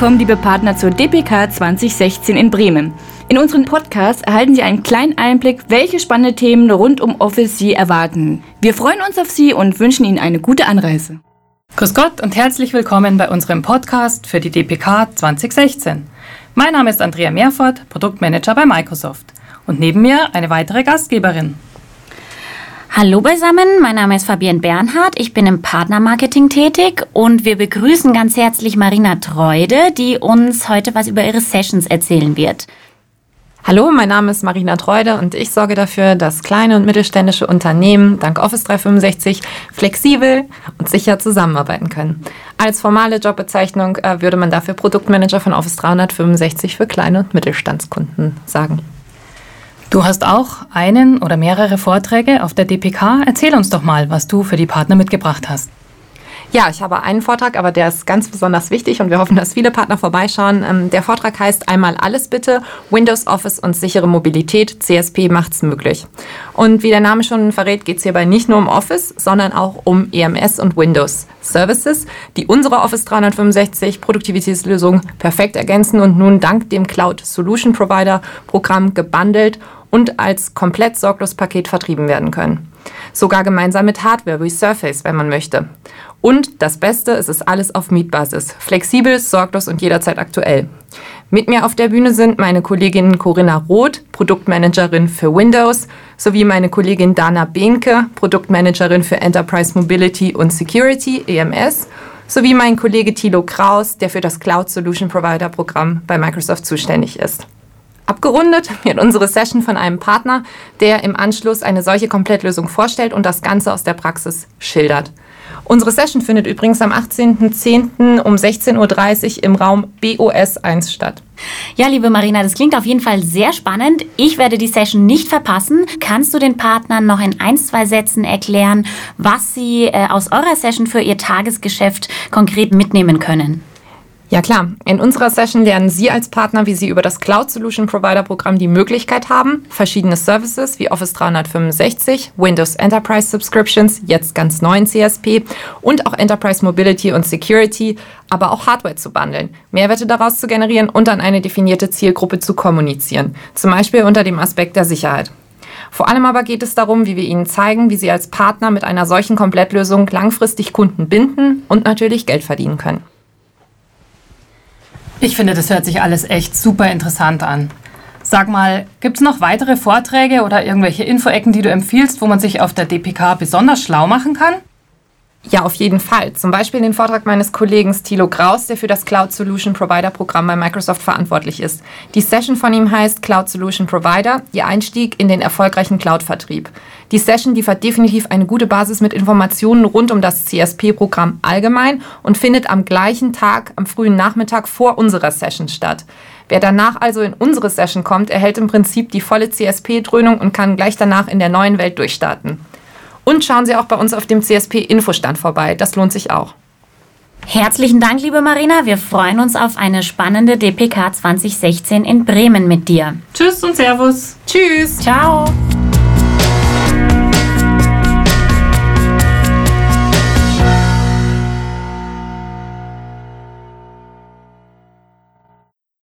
willkommen, liebe Partner, zur DPK 2016 in Bremen. In unserem Podcast erhalten Sie einen kleinen Einblick, welche spannende Themen rund um Office Sie erwarten. Wir freuen uns auf Sie und wünschen Ihnen eine gute Anreise. Grüß Gott und herzlich willkommen bei unserem Podcast für die DPK 2016. Mein Name ist Andrea Mehrfort, Produktmanager bei Microsoft. Und neben mir eine weitere Gastgeberin. Hallo beisammen, mein Name ist Fabienne Bernhardt, ich bin im Partnermarketing tätig und wir begrüßen ganz herzlich Marina Treude, die uns heute was über ihre Sessions erzählen wird. Hallo, mein Name ist Marina Treude und ich sorge dafür, dass kleine und mittelständische Unternehmen dank Office 365 flexibel und sicher zusammenarbeiten können. Als formale Jobbezeichnung äh, würde man dafür Produktmanager von Office 365 für kleine und Mittelstandskunden sagen. Du hast auch einen oder mehrere Vorträge auf der DPK. Erzähl uns doch mal, was du für die Partner mitgebracht hast. Ja, ich habe einen Vortrag, aber der ist ganz besonders wichtig und wir hoffen, dass viele Partner vorbeischauen. Ähm, der Vortrag heißt Einmal alles bitte, Windows Office und sichere Mobilität, CSP macht's möglich. Und wie der Name schon verrät, geht es hierbei nicht nur um Office, sondern auch um EMS und Windows Services, die unsere Office 365 Produktivitätslösung perfekt ergänzen und nun dank dem Cloud Solution Provider Programm gebundelt und als komplett sorglos Paket vertrieben werden können. Sogar gemeinsam mit Hardware wie Surface, wenn man möchte. Und das Beste, es ist alles auf Mietbasis. Flexibel, sorglos und jederzeit aktuell. Mit mir auf der Bühne sind meine Kollegin Corinna Roth, Produktmanagerin für Windows, sowie meine Kollegin Dana Behnke, Produktmanagerin für Enterprise Mobility und Security, EMS, sowie mein Kollege Thilo Kraus, der für das Cloud Solution Provider Programm bei Microsoft zuständig ist. Abgerundet wird unsere Session von einem Partner, der im Anschluss eine solche Komplettlösung vorstellt und das Ganze aus der Praxis schildert. Unsere Session findet übrigens am 18.10. um 16.30 Uhr im Raum BOS 1 statt. Ja, liebe Marina, das klingt auf jeden Fall sehr spannend. Ich werde die Session nicht verpassen. Kannst du den Partnern noch in ein, zwei Sätzen erklären, was sie äh, aus eurer Session für ihr Tagesgeschäft konkret mitnehmen können? Ja klar, in unserer Session lernen Sie als Partner, wie Sie über das Cloud Solution Provider Programm die Möglichkeit haben, verschiedene Services wie Office 365, Windows Enterprise Subscriptions, jetzt ganz neuen CSP und auch Enterprise Mobility und Security, aber auch Hardware zu bundeln, Mehrwerte daraus zu generieren und an eine definierte Zielgruppe zu kommunizieren, zum Beispiel unter dem Aspekt der Sicherheit. Vor allem aber geht es darum, wie wir Ihnen zeigen, wie Sie als Partner mit einer solchen Komplettlösung langfristig Kunden binden und natürlich Geld verdienen können. Ich finde, das hört sich alles echt super interessant an. Sag mal, gibt es noch weitere Vorträge oder irgendwelche Infoecken, die du empfiehlst, wo man sich auf der DPK besonders schlau machen kann? Ja, auf jeden Fall. Zum Beispiel den Vortrag meines Kollegen Thilo Kraus, der für das Cloud Solution Provider Programm bei Microsoft verantwortlich ist. Die Session von ihm heißt Cloud Solution Provider, Ihr Einstieg in den erfolgreichen Cloud-Vertrieb. Die Session liefert definitiv eine gute Basis mit Informationen rund um das CSP-Programm allgemein und findet am gleichen Tag, am frühen Nachmittag vor unserer Session statt. Wer danach also in unsere Session kommt, erhält im Prinzip die volle CSP-Dröhnung und kann gleich danach in der neuen Welt durchstarten. Und schauen Sie auch bei uns auf dem CSP-Infostand vorbei. Das lohnt sich auch. Herzlichen Dank, liebe Marina. Wir freuen uns auf eine spannende DPK 2016 in Bremen mit dir. Tschüss und Servus. Tschüss. Ciao.